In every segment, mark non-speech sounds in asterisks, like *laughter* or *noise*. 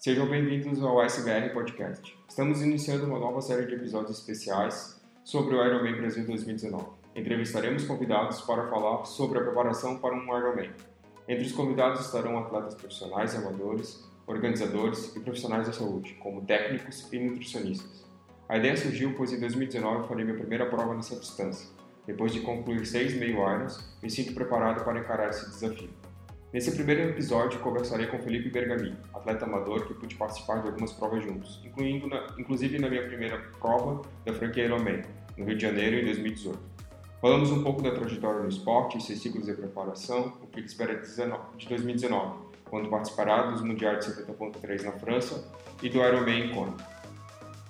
Sejam bem-vindos ao SBR Podcast. Estamos iniciando uma nova série de episódios especiais sobre o Ironman Brasil 2019. Entrevistaremos convidados para falar sobre a preparação para um Ironman. Entre os convidados estarão atletas profissionais amadores, organizadores e profissionais da saúde, como técnicos e nutricionistas. A ideia surgiu pois em 2019 eu farei minha primeira prova nessa distância. Depois de concluir seis meio irons, me sinto preparado para encarar esse desafio. Nesse primeiro episódio, conversarei com Felipe Bergamin, atleta amador que pude participar de algumas provas juntos, incluindo na, inclusive na minha primeira prova da franquia Ironman, no Rio de Janeiro, em 2018. Falamos um pouco da trajetória no esporte seus ciclos de preparação, o que espera de 2019, quando participará dos Mundiais de 70.3 na França e do Ironman em Kona.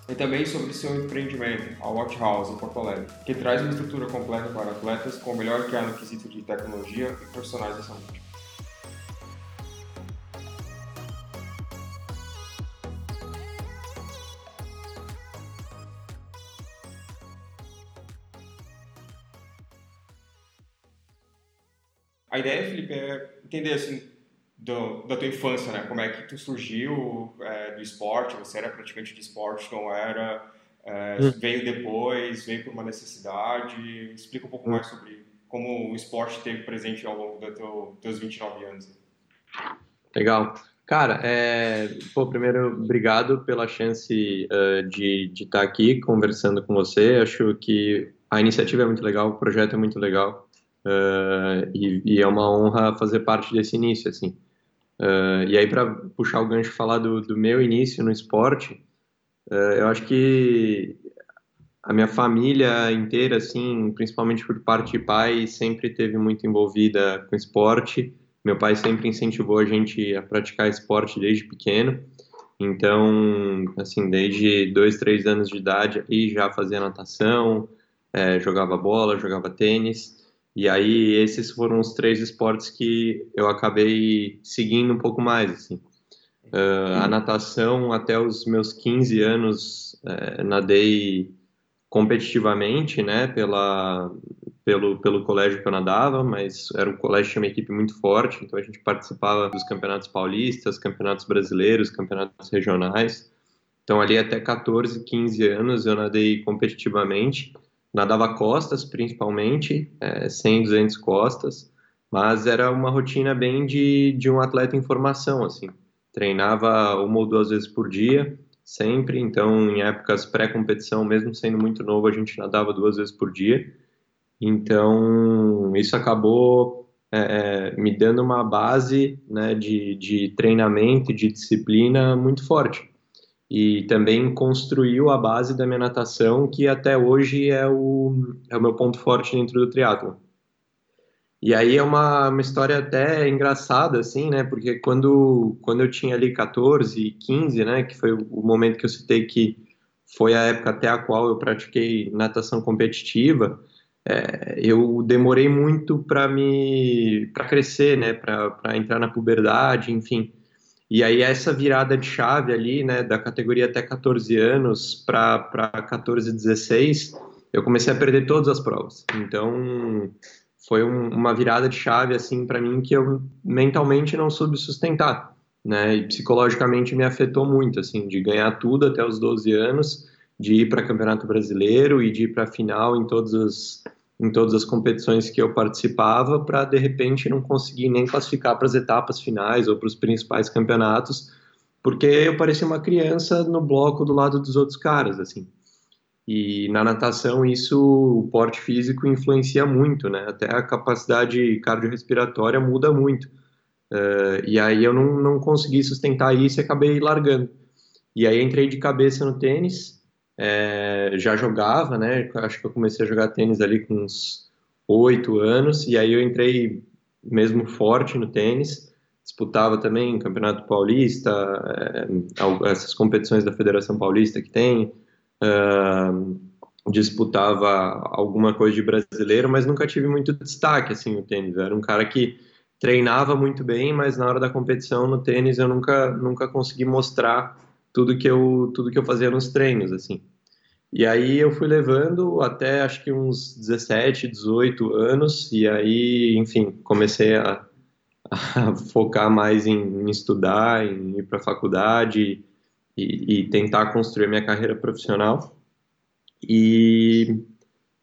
E também sobre seu empreendimento, a Watch House, em Porto Alegre, que traz uma estrutura completa para atletas com o melhor que há no quesito de tecnologia e profissionais da saúde. A ideia, Felipe, é entender assim do, da tua infância, né? Como é que tu surgiu é, do esporte? Você era praticante de esporte, não era? É, hum. Veio depois? Veio por uma necessidade? Explica um pouco hum. mais sobre como o esporte esteve presente ao longo dos teu, teus 29 anos. Legal. Cara, é, pô, primeiro, obrigado pela chance uh, de, de estar aqui conversando com você. Acho que a iniciativa é muito legal, o projeto é muito legal. Uh, e, e, é uma honra fazer parte desse início, assim. Uh, e aí, para puxar o gancho e falar do, do, meu início no esporte, uh, eu acho que a minha família inteira, assim, principalmente por parte de pai, sempre teve muito envolvida com esporte. Meu pai sempre incentivou a gente a praticar esporte desde pequeno. Então, assim, desde dois, três anos de idade, aí já fazia natação, é, jogava bola, jogava tênis. E aí esses foram os três esportes que eu acabei seguindo um pouco mais, assim. Uh, a natação, até os meus 15 anos, uh, nadei competitivamente, né, pela, pelo, pelo colégio que eu nadava, mas era um colégio tinha uma equipe muito forte, então a gente participava dos campeonatos paulistas, campeonatos brasileiros, campeonatos regionais. Então ali até 14, 15 anos eu nadei competitivamente nadava costas principalmente, é, 100, 200 costas, mas era uma rotina bem de, de um atleta em formação, assim. Treinava uma ou duas vezes por dia, sempre, então em épocas pré-competição, mesmo sendo muito novo, a gente nadava duas vezes por dia. Então, isso acabou é, é me dando uma base né, de, de treinamento de disciplina muito forte e também construiu a base da minha natação, que até hoje é o, é o meu ponto forte dentro do triatlo. E aí é uma, uma história até engraçada, assim, né? Porque quando, quando eu tinha ali 14, 15, né? Que foi o momento que eu citei que foi a época até a qual eu pratiquei natação competitiva, é, eu demorei muito para me para crescer, né? Para entrar na puberdade, enfim. E aí essa virada de chave ali, né, da categoria até 14 anos para 14, 16, eu comecei a perder todas as provas. Então foi um, uma virada de chave assim para mim que eu mentalmente não soube sustentar, né? E psicologicamente me afetou muito assim, de ganhar tudo até os 12 anos, de ir para Campeonato Brasileiro e de ir para final em todas as em todas as competições que eu participava para de repente não conseguir nem classificar para as etapas finais ou para os principais campeonatos, porque eu parecia uma criança no bloco do lado dos outros caras, assim. E na natação isso, o porte físico influencia muito, né? Até a capacidade cardiorrespiratória muda muito. Uh, e aí eu não, não consegui sustentar isso e acabei largando. E aí entrei de cabeça no tênis, é, já jogava, né? Acho que eu comecei a jogar tênis ali com uns oito anos, e aí eu entrei mesmo forte no tênis, disputava também Campeonato Paulista, é, essas competições da Federação Paulista que tem, uh, disputava alguma coisa de brasileiro, mas nunca tive muito destaque assim no tênis. Eu era um cara que treinava muito bem, mas na hora da competição no tênis eu nunca nunca consegui mostrar tudo que eu tudo que eu fazia nos treinos assim. E aí eu fui levando até acho que uns 17, 18 anos, e aí, enfim, comecei a, *laughs* a focar mais em, em, estudar, em ir para a faculdade e, e, tentar construir minha carreira profissional. E,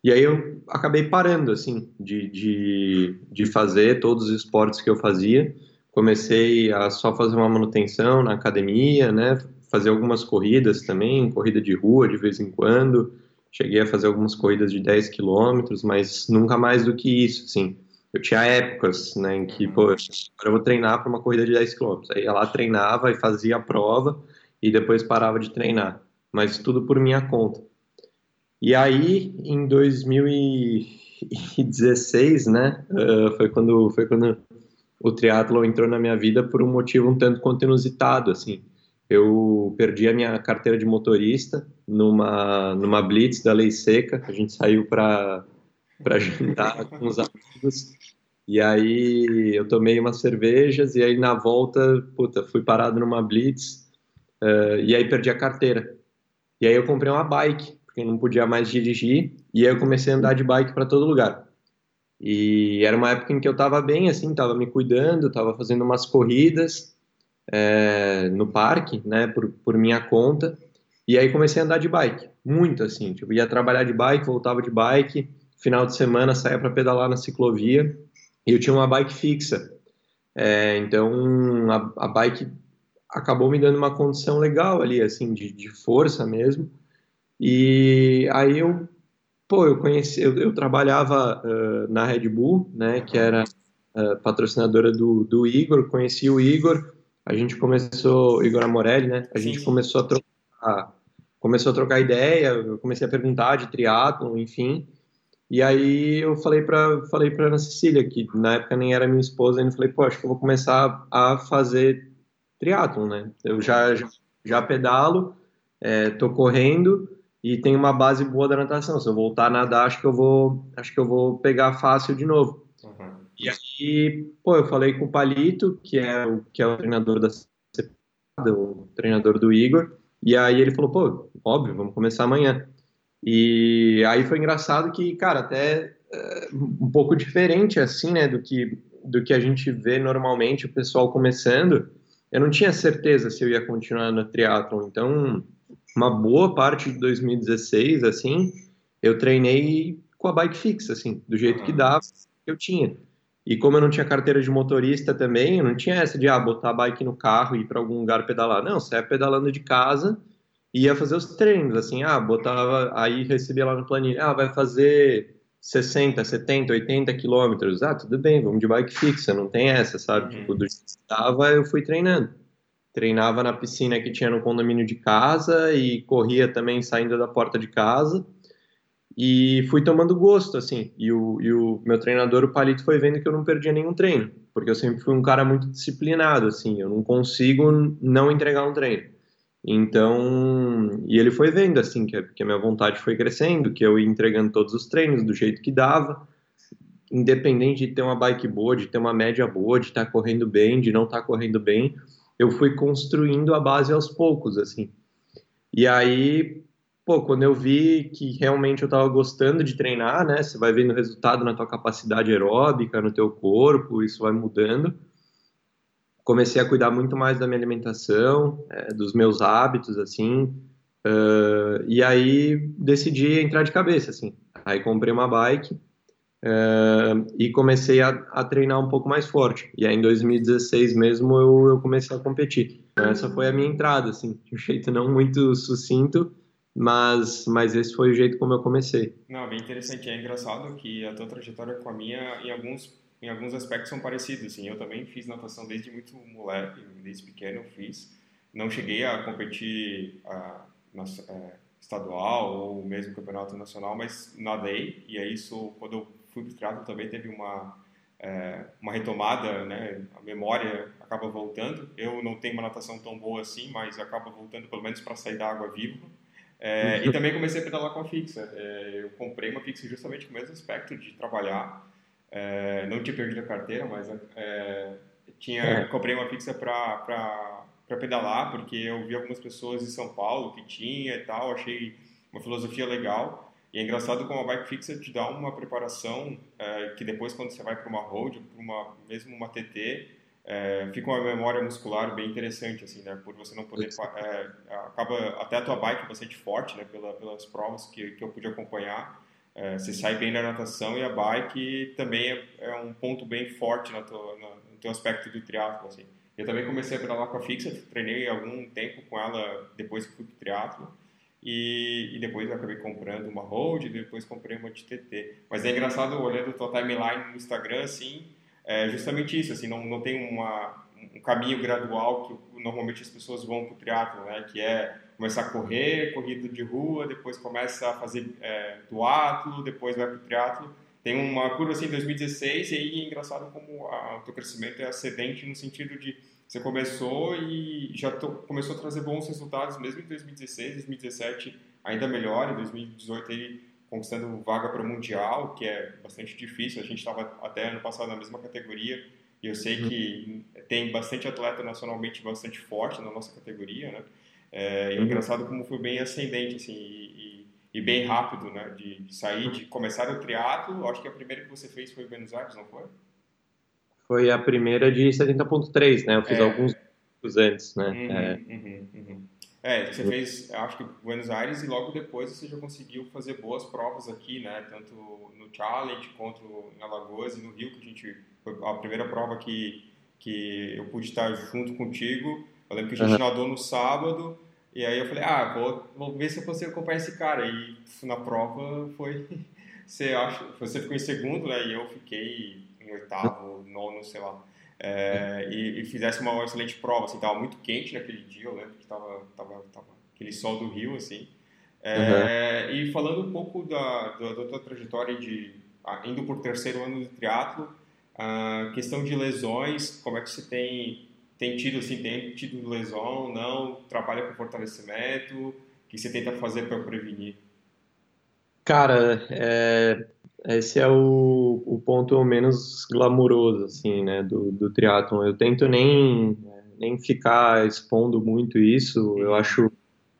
e aí eu acabei parando, assim, de, de, de fazer todos os esportes que eu fazia. Comecei a só fazer uma manutenção na academia, né? Fazer algumas corridas também, corrida de rua de vez em quando. Cheguei a fazer algumas corridas de 10 quilômetros, mas nunca mais do que isso, assim eu tinha épocas, né, em que, pô, agora eu vou treinar para uma corrida de 10 km. Aí ia lá, treinava e fazia a prova e depois parava de treinar. Mas tudo por minha conta. E aí, em 2016, né, uh, foi quando foi quando o triatlo entrou na minha vida por um motivo um tanto quanto inusitado, assim. Eu perdi a minha carteira de motorista numa numa blitz da Lei Seca. A gente saiu para jantar *laughs* com os amigos. E aí eu tomei umas cervejas e aí na volta, puta, fui parado numa blitz uh, e aí perdi a carteira. E aí eu comprei uma bike, porque não podia mais dirigir, e aí eu comecei a andar de bike para todo lugar. E era uma época em que eu estava bem, assim, estava me cuidando, estava fazendo umas corridas é, no parque, né, por, por minha conta. E aí comecei a andar de bike, muito assim, tipo, ia trabalhar de bike, voltava de bike, final de semana saía para pedalar na ciclovia e eu tinha uma bike fixa. É, então a, a, bike acabou me dando uma condição legal ali, assim, de, de força mesmo. E aí eu, pô, eu conheci, eu, eu trabalhava uh, na Red Bull, né, que era uh, patrocinadora do, do Igor, conheci o Igor, a gente começou, Igor Amorelli, né, a gente começou a trocar, começou a trocar ideia, eu comecei a perguntar de triatlo, enfim, e aí eu falei para falei para Ana Cecília, que na época nem era minha esposa, ainda falei, pô, acho que eu vou começar a fazer triatlon, né? Eu já, já, já pedalo, é, tô correndo e tenho uma base boa da natação. Se eu voltar a nadar, acho que eu vou, acho que eu vou pegar fácil de novo. E aí, pô, eu falei com o Palito, que é o, que é o treinador da o treinador do Igor, e aí ele falou, pô, óbvio, vamos começar amanhã. E aí foi engraçado que, cara, até uh, um pouco diferente assim, né, do que do que a gente vê normalmente o pessoal começando. Eu não tinha certeza se eu ia continuar no triatlon, então uma boa parte de 2016 assim, eu treinei com a bike fixa assim, do jeito que dava, eu tinha. E como eu não tinha carteira de motorista também, eu não tinha essa de ah, botar a bike no carro e ir para algum lugar pedalar. Não, você é pedalando de casa ia fazer os treinos, assim, ah, botava, aí recebia lá no planilha, ah, vai fazer 60, 70, 80 quilômetros, ah, tudo bem, vamos de bike fixa, não tem essa, sabe? Uhum. Tipo, do que estava, eu fui treinando. Treinava na piscina que tinha no condomínio de casa e corria também saindo da porta de casa e fui tomando gosto, assim. E o, e o meu treinador, o Palito, foi vendo que eu não perdia nenhum treino, porque eu sempre fui um cara muito disciplinado, assim, eu não consigo não entregar um treino. Então, e ele foi vendo assim que, que a minha vontade foi crescendo, que eu ia entregando todos os treinos do jeito que dava, independente de ter uma bike boa, de ter uma média boa, de estar tá correndo bem, de não estar tá correndo bem, eu fui construindo a base aos poucos, assim. E aí, pô, quando eu vi que realmente eu estava gostando de treinar, né? Você vai vendo resultado na tua capacidade aeróbica, no teu corpo, isso vai mudando comecei a cuidar muito mais da minha alimentação, é, dos meus hábitos, assim, uh, e aí decidi entrar de cabeça, assim. Aí comprei uma bike uh, e comecei a, a, treinar um pouco mais forte. E aí em 2016 mesmo eu, eu comecei a competir. Essa foi a minha entrada, assim, de um *laughs* jeito não muito sucinto, mas, mas esse foi o jeito como eu comecei. Não, bem interessante. É engraçado que a tua trajetória com a minha, em alguns em alguns aspectos são parecidos. Assim, eu também fiz natação desde muito moleque, desde pequeno eu fiz. Não cheguei a competir a, na, é, estadual ou mesmo campeonato nacional, mas nadei. E aí isso, quando eu fui para o também teve uma é, uma retomada, né? A memória acaba voltando. Eu não tenho uma natação tão boa assim, mas acaba voltando pelo menos para sair da água viva. É, e também comecei a pedalar com a fixa. É, eu comprei uma fixa justamente com o mesmo aspecto de trabalhar é, não tinha perdido a carteira, mas é, tinha, é. comprei uma fixa para pedalar, porque eu vi algumas pessoas em São Paulo que tinha e tal, achei uma filosofia legal. E é engraçado como a bike fixa te dá uma preparação é, que depois quando você vai para uma road, para uma mesmo uma TT, é, fica uma memória muscular bem interessante, assim, né? Por você não poder... É, acaba até a tua bike bastante forte, né? Pela, pelas provas que, que eu pude acompanhar. É, você sai bem na natação e a bike também é, é um ponto bem forte na tua, na, no teu aspecto do triatlo, assim. Eu também comecei a pedalar com a fixa, treinei algum tempo com ela depois que fui pro triatlo. E, e, depois eu acabei comprando uma road, depois comprei uma de TT. Mas é engraçado olhando a tua timeline no Instagram, assim, é justamente isso, assim, não, não tem uma, um caminho gradual que normalmente as pessoas vão para o triatlo, né? Que é começar a correr, corrida de rua, depois começa a fazer é, duatlo, depois vai para o triatlo. Tem uma curva assim em 2016 e aí é engraçado como o teu crescimento é ascendente no sentido de você começou e já to, começou a trazer bons resultados mesmo em 2016, 2017 ainda melhor, em 2018 aí conquistando vaga para o Mundial, que é bastante difícil. A gente estava até ano passado na mesma categoria e eu sei que tem bastante atleta nacionalmente bastante forte na nossa categoria, né? É, e é engraçado como foi bem ascendente, assim, e, e, e bem rápido, né? De, de, sair, de começar o triatlo. Acho que a primeira que você fez foi em Buenos Aires, não foi? Foi a primeira de 70.3, né? Eu fiz é. alguns antes, né? Uhum, é. Uhum, uhum. É, você fez, acho que Buenos Aires e logo depois você já conseguiu fazer boas provas aqui, né? Tanto no Challenge quanto em Alagoas e no Rio, que a gente foi a primeira prova que que eu pude estar junto contigo. Eu lembro que a gente uhum. nadou no sábado e aí eu falei, ah, vou, vou ver se eu consigo acompanhar esse cara. E na prova foi, *laughs* você acha, você ficou em segundo, né? E eu fiquei em oitavo, nono, sei lá é, e, e, fizesse uma excelente prova, assim, tava muito quente naquele dia, eu lembro que tava, tava, tava aquele sol do Rio, assim. É, uhum. E falando um pouco da, da, da tua trajetória de indo por terceiro ano de triatlo, a questão de lesões, como é que você tem tem tido assim, tem tido lesão, não, trabalha com fortalecimento, o que você tenta fazer para prevenir? Cara, é, esse é o, o ponto menos glamuroso, assim, né, do, do triatlon. Eu tento nem, nem ficar expondo muito isso, eu acho,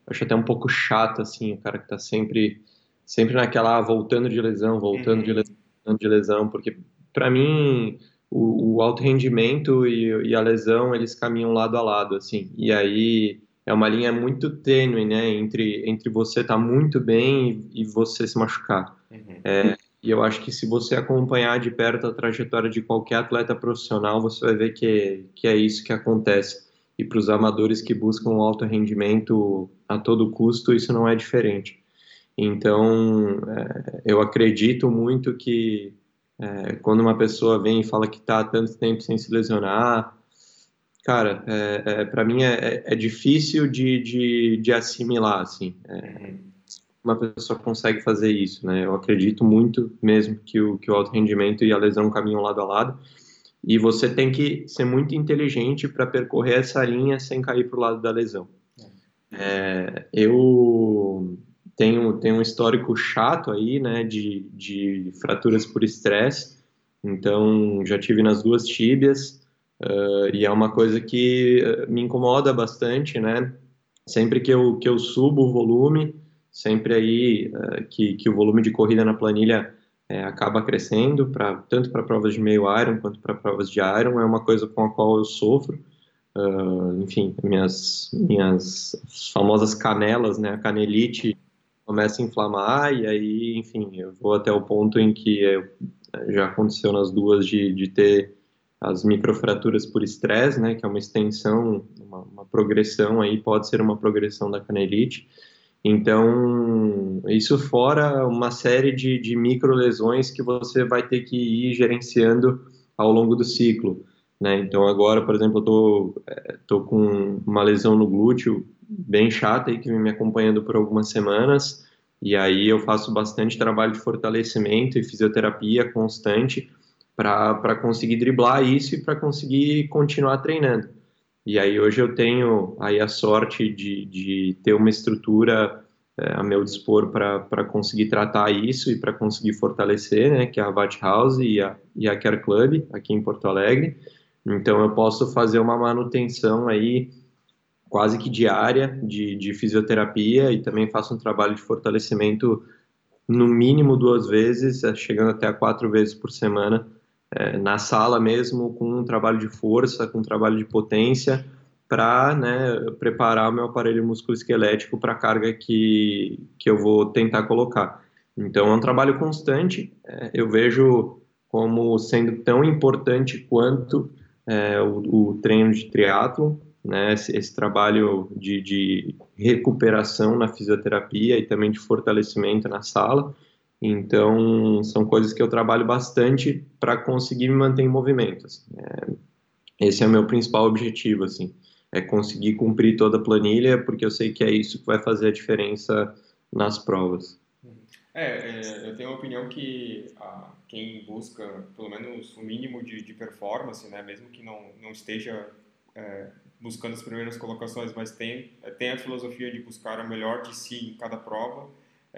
acho até um pouco chato, assim, o cara que tá sempre, sempre naquela, ah, voltando de lesão, voltando de uhum. lesão, voltando de lesão, porque para mim o, o, alto rendimento e, e, a lesão, eles caminham lado a lado, assim, e aí é uma linha muito tênue, né, entre, entre você estar tá muito bem e, e você se machucar. Uhum. É, e eu acho que se você acompanhar de perto a trajetória de qualquer atleta profissional, você vai ver que, que é isso que acontece. E para os amadores que buscam alto rendimento a todo custo, isso não é diferente. Então, é, eu acredito muito que é, quando uma pessoa vem e fala que está há tanto tempo sem se lesionar, cara, é, é para mim é, é, difícil de, de, de assimilar, assim. É, uma pessoa consegue fazer isso, né? Eu acredito muito mesmo que o, que o alto rendimento e a lesão caminham lado a lado. E você tem que ser muito inteligente para percorrer essa linha sem cair para o lado da lesão. É, eu tenho, tenho um histórico chato aí, né, de, de fraturas por estresse. Então, já tive nas duas tíbias. Uh, e é uma coisa que me incomoda bastante, né? Sempre que eu, que eu subo o volume, sempre aí uh, que, que o volume de corrida na planilha é, acaba crescendo, pra, tanto para provas de meio Iron quanto para provas de Iron, é uma coisa com a qual eu sofro. Uh, enfim, minhas, minhas famosas canelas, né, a canelite começa a inflamar e aí, enfim, eu vou até o ponto em que eu, já aconteceu nas duas de, de ter as microfraturas por estresse, né, que é uma extensão, uma, uma progressão aí, pode ser uma progressão da canelite, então, isso fora uma série de, de micro lesões que você vai ter que ir gerenciando ao longo do ciclo. Né? Então, agora, por exemplo, eu tô, é, tô com uma lesão no glúteo bem chata aí, que vem me acompanhando por algumas semanas, e aí eu faço bastante trabalho de fortalecimento e fisioterapia constante para conseguir driblar isso e para conseguir continuar treinando. E aí hoje eu tenho aí a sorte de, de ter uma estrutura é, a meu dispor para conseguir tratar isso e para conseguir fortalecer, né, que é a Vat House e a, e a Care Club aqui em Porto Alegre. Então eu posso fazer uma manutenção aí quase que diária de, de fisioterapia e também faço um trabalho de fortalecimento no mínimo duas vezes, chegando até a quatro vezes por semana é, na sala mesmo, com um trabalho de força, com um trabalho de potência, para né, preparar o meu aparelho musculoesquelético para a carga que, que eu vou tentar colocar. Então, é um trabalho constante, é, eu vejo como sendo tão importante quanto é, o, o, treino de triatlo, né, esse, esse trabalho de, de, recuperação na fisioterapia e também de fortalecimento na sala. Então, são coisas que eu trabalho bastante para conseguir me manter em movimento. Assim. É, esse é o meu principal objetivo, assim, é conseguir cumprir toda a planilha, porque eu sei que é isso que vai fazer a diferença nas provas. É, é eu tenho a opinião que a, quem busca, pelo menos, o mínimo de, de performance, né, mesmo que não, não esteja é, buscando as primeiras colocações, mas tem, tem a filosofia de buscar o melhor de si em cada prova,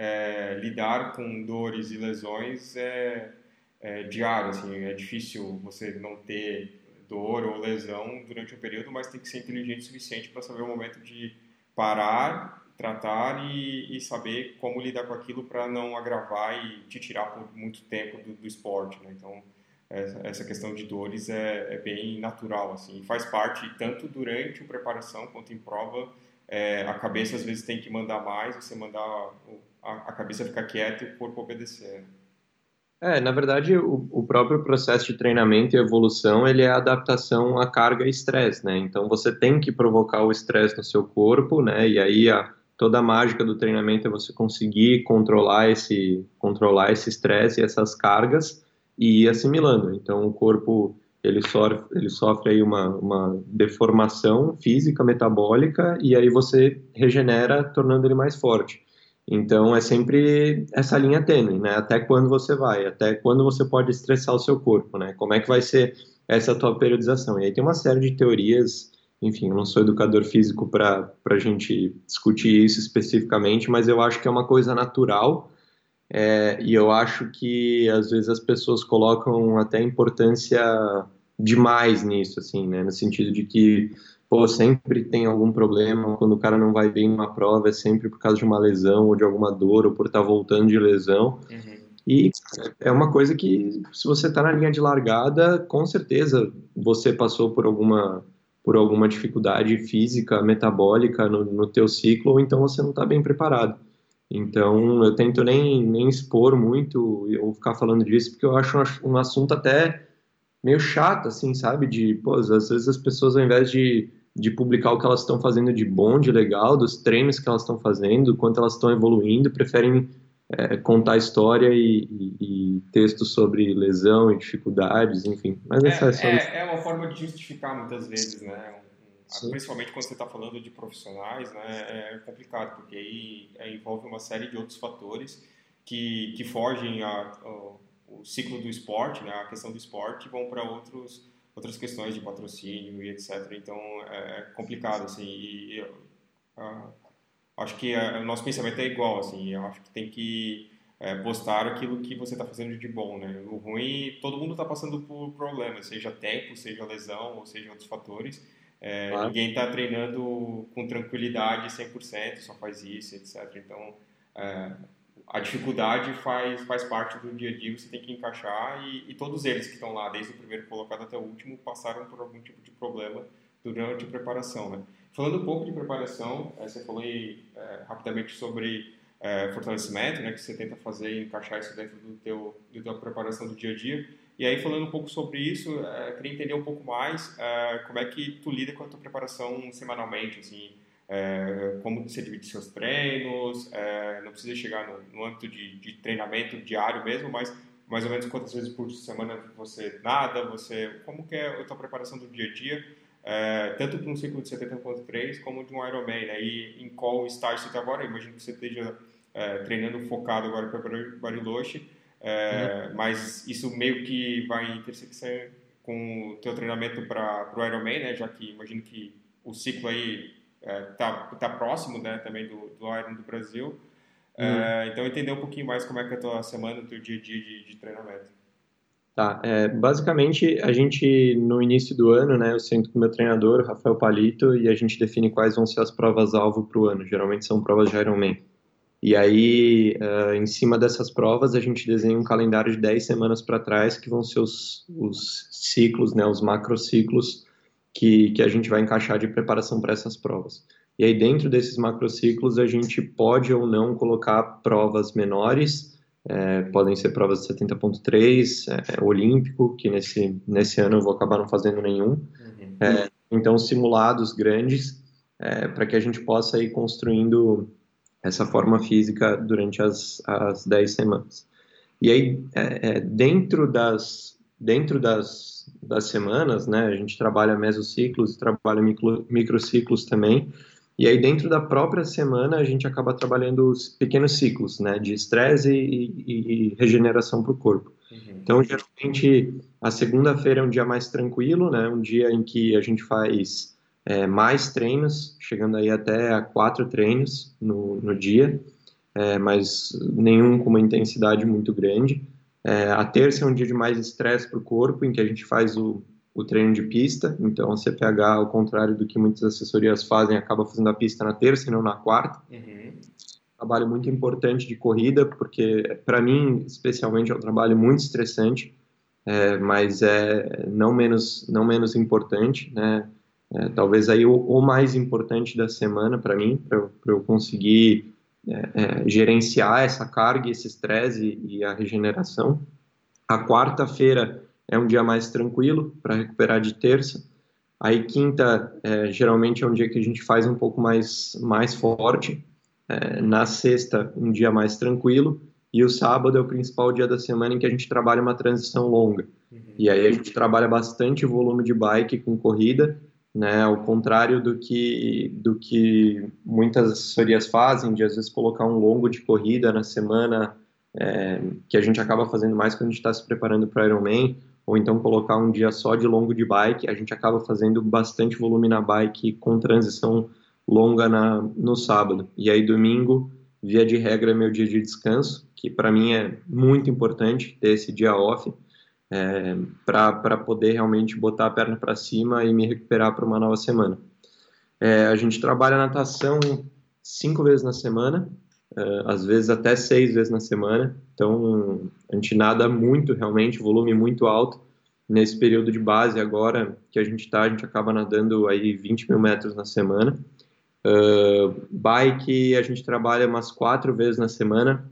é, lidar com dores e lesões é, é, diário, assim, é difícil você não ter dor ou lesão durante um período, mas tem que ser inteligente o suficiente para saber o momento de parar, tratar e, e saber como lidar com aquilo para não agravar e te tirar por muito tempo do, do esporte, né? Então, essa, questão de dores é, é, bem natural, assim, faz parte tanto durante a preparação quanto em prova, é, a cabeça às vezes tem que mandar mais, você mandar a, cabeça ficar quieta e o corpo obedecer. É, na verdade, o, o, próprio processo de treinamento e evolução, ele é adaptação à carga e estresse, né? Então, você tem que provocar o estresse no seu corpo, né? E aí, a, toda a mágica do treinamento é você conseguir controlar esse controlar esse estresse e essas cargas e ir assimilando. Então, o corpo, ele sofre, ele sofre aí uma, uma deformação física, metabólica, e aí você regenera, tornando ele mais forte. Então é sempre essa linha tênue, né? Até quando você vai, até quando você pode estressar o seu corpo, né? Como é que vai ser essa tua periodização? E aí tem uma série de teorias, enfim, eu não sou educador físico para a gente discutir isso especificamente, mas eu acho que é uma coisa natural é, e eu acho que às vezes as pessoas colocam até importância demais nisso, assim, né? No sentido de que pô, sempre tem algum problema, quando o cara não vai bem numa prova, é sempre por causa de uma lesão ou de alguma dor ou por estar tá voltando de lesão. Uhum. E é uma coisa que, se você está na linha de largada, com certeza você passou por alguma por alguma dificuldade física, metabólica no, no teu ciclo, ou então você não está bem preparado. Então, eu tento nem, nem expor muito ou ficar falando disso, porque eu acho um, assunto até meio chato, assim, sabe? De, pô, às vezes as pessoas, ao invés de de publicar o que elas estão fazendo de bom, de legal, dos treinos que elas estão fazendo, quanto elas estão evoluindo, preferem é, contar história e, e, e, textos sobre lesão e dificuldades, enfim. Mas é, é, só... é, é, uma forma de justificar muitas vezes, né? Sim. Principalmente quando você está falando de profissionais, né? É complicado, porque aí é, envolve uma série de outros fatores que, que fogem ao, o ciclo do esporte, né? A questão do esporte e vão para outros outras questões de patrocínio e etc. Então é, é complicado assim. E, uh, acho que uh, o nosso pensamento é igual assim. Eu acho que tem que uh, postar aquilo que você está fazendo de bom, né? O ruim, todo mundo está passando por problemas, seja tempo, seja lesão ou seja outros fatores. É, claro. Ninguém está treinando com tranquilidade 100%, só faz isso, etc. Então, é, a dificuldade faz, faz parte do dia a dia, você tem que encaixar e, e, todos eles que estão lá, desde o primeiro colocado até o último, passaram por algum tipo de problema durante a preparação, né? Falando um pouco de preparação, é, você falou aí, é, rapidamente sobre é, fortalecimento, né, que você tenta fazer e encaixar isso dentro do teu, do tua preparação do dia a dia. E aí, falando um pouco sobre isso, é, queria entender um pouco mais como é que tu lida com a tua preparação semanalmente, assim, é, como você divide seus treinos, é, não precisa chegar no, no âmbito de, de, treinamento diário mesmo, mas mais ou menos quantas vezes por semana você nada, você como que é a tua preparação do dia a dia, é, tanto para um ciclo de 70.3 como de um Ironman, né? e em qual estágio você está agora, imagino que você esteja é, treinando focado agora para Bariloche, é, uhum. mas isso meio que vai intersecção com o teu treinamento para o Ironman, né? já que imagino que o ciclo aí está é, tá próximo né, também do, do Iron do Brasil. Hum. É, então, entender um pouquinho mais como é que é a tua semana, o teu dia a dia de, de treinamento. Tá, é, basicamente a gente no início do ano, né, eu sento com o meu treinador, Rafael Palito, e a gente define quais vão ser as provas-alvo para o ano. Geralmente são provas de Ironman. E aí, uh, em cima dessas provas, a gente desenha um calendário de 10 semanas para trás, que vão ser os, os ciclos, né, os macrociclos que, que a gente vai encaixar de preparação para essas provas. E aí, dentro desses macrociclos, a gente pode ou não colocar provas menores, é, podem ser provas de 70.3, é, olímpico, que nesse, nesse ano eu vou acabar não fazendo nenhum. Uhum. É, então, simulados grandes, é, para que a gente possa ir construindo essa forma física durante as, as 10 semanas. E aí, é, é, dentro das, dentro das, das semanas, né, a gente trabalha mesociclos, trabalha micro, microciclos também, e aí dentro da própria semana a gente acaba trabalhando os pequenos ciclos, né, de estresse e, e, e, regeneração para o corpo. Uhum. Então, geralmente, a segunda-feira é um dia mais tranquilo, né, um dia em que a gente faz é, mais treinos, chegando aí até a quatro treinos no, no dia, é, mas nenhum com uma intensidade muito grande. É, a terça é um dia de mais estresse para o corpo, em que a gente faz o, o treino de pista, então a CPH, ao contrário do que muitas assessorias fazem, acaba fazendo a pista na terça e não na quarta. Uhum. Trabalho muito importante de corrida, porque para mim, especialmente, é um trabalho muito estressante, é, mas é não menos, não menos importante, né? É, talvez aí o, o, mais importante da semana para mim, para eu conseguir é, é, gerenciar essa carga, esse estresse e, e a regeneração. A quarta-feira é um dia mais tranquilo para recuperar de terça. Aí quinta é, geralmente é um dia que a gente faz um pouco mais mais forte. É, na sexta um dia mais tranquilo e o sábado é o principal dia da semana em que a gente trabalha uma transição longa. Uhum. E aí a gente trabalha bastante volume de bike com corrida né? Ao contrário do que do que muitas assessorias fazem, de às vezes colocar um longo de corrida na semana, é, que a gente acaba fazendo mais quando a gente está se preparando para Ironman, ou então colocar um dia só de longo de bike, a gente acaba fazendo bastante volume na bike com transição longa na, no sábado. E aí domingo, via de regra, é meu dia de descanso, que para mim é muito importante ter esse dia off é, para poder realmente botar a perna para cima e me recuperar para uma nova semana. É, a gente trabalha natação cinco vezes na semana, é, às vezes até seis vezes na semana, então a gente nada muito, realmente, volume muito alto. Nesse período de base agora que a gente está, a gente acaba nadando aí 20 mil metros na semana. Uh, bike a gente trabalha umas quatro vezes na semana,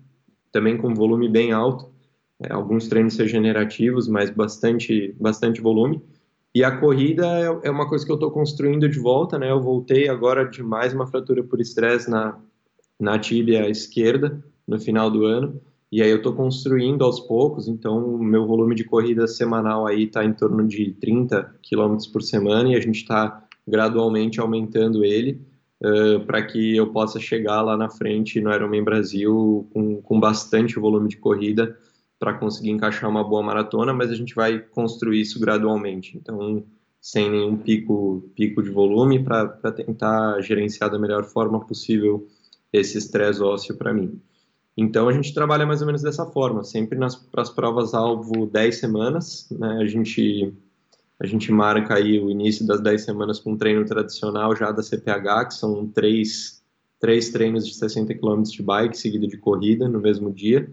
também com volume bem alto é, alguns treinos regenerativos, mas bastante, bastante volume. E a corrida é, é uma coisa que eu estou construindo de volta, né? Eu voltei agora de mais uma fratura por estresse na, na tíbia esquerda no final do ano. E aí eu estou construindo aos poucos, então o meu volume de corrida semanal aí está em torno de 30 km por semana e a gente está gradualmente aumentando ele uh, para que eu possa chegar lá na frente no Ironman Brasil com, com bastante volume de corrida para conseguir encaixar uma boa maratona, mas a gente vai construir isso gradualmente. Então, sem nenhum pico, pico de volume, para tentar gerenciar da melhor forma possível esse estresse ósseo para mim. Então, a gente trabalha mais ou menos dessa forma, sempre nas as provas-alvo 10 semanas, né? A gente, a gente marca aí o início das 10 semanas com um treino tradicional já da CPH, que são três, três treinos de 60 km de bike seguido de corrida no mesmo dia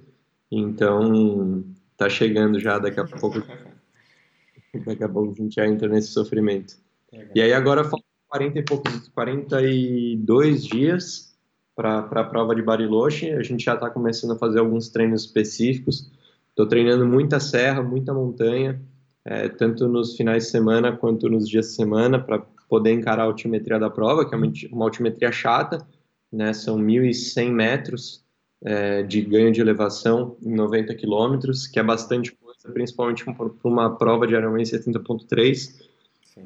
então, tá chegando já daqui a pouco. *laughs* daqui a pouco a gente já entra nesse sofrimento. E aí agora faltam 40 e poucos, 42 dias para a prova de Bariloche. A gente já está começando a fazer alguns treinos específicos. Estou treinando muita serra, muita montanha, é, tanto nos finais de semana quanto nos dias de semana, para poder encarar a altimetria da prova, que é uma, uma altimetria chata, né? São 1.100 metros é, de ganho de elevação em 90 quilômetros, que é bastante coisa, principalmente para uma prova de Ironman 70.3,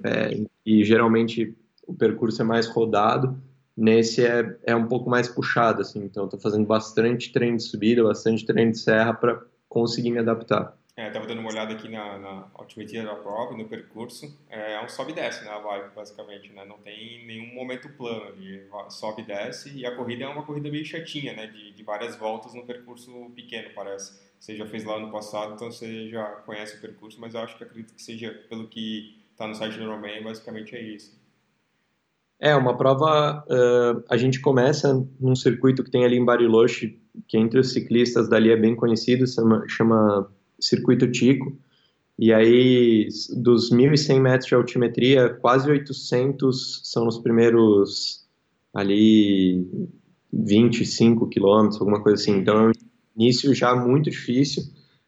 é, e geralmente o percurso é mais rodado, nesse é, é um pouco mais puxado, assim, então estou fazendo bastante treino de subida, bastante treino de serra para conseguir me adaptar. É, estava dando uma olhada aqui na, na altimetria da prova, no percurso. É, é um sobe e desce, né, a bike, basicamente, né? Não tem nenhum momento plano ali, sobe e desce. E a corrida é uma corrida meio chatinha, né? De, de várias voltas no percurso pequeno, parece. Você já fez lá no passado, então você já conhece o percurso, mas eu acho que acredito que seja, pelo que está no site do Romain, basicamente é isso. É, uma prova, uh, a gente começa num circuito que tem ali em Bariloche, que entre os ciclistas dali é bem conhecido, chama, chama Circuito Tico, e aí dos 1.100 metros de altimetria, quase 800 são nos primeiros ali 25 quilômetros, alguma coisa assim, então é um início já muito difícil,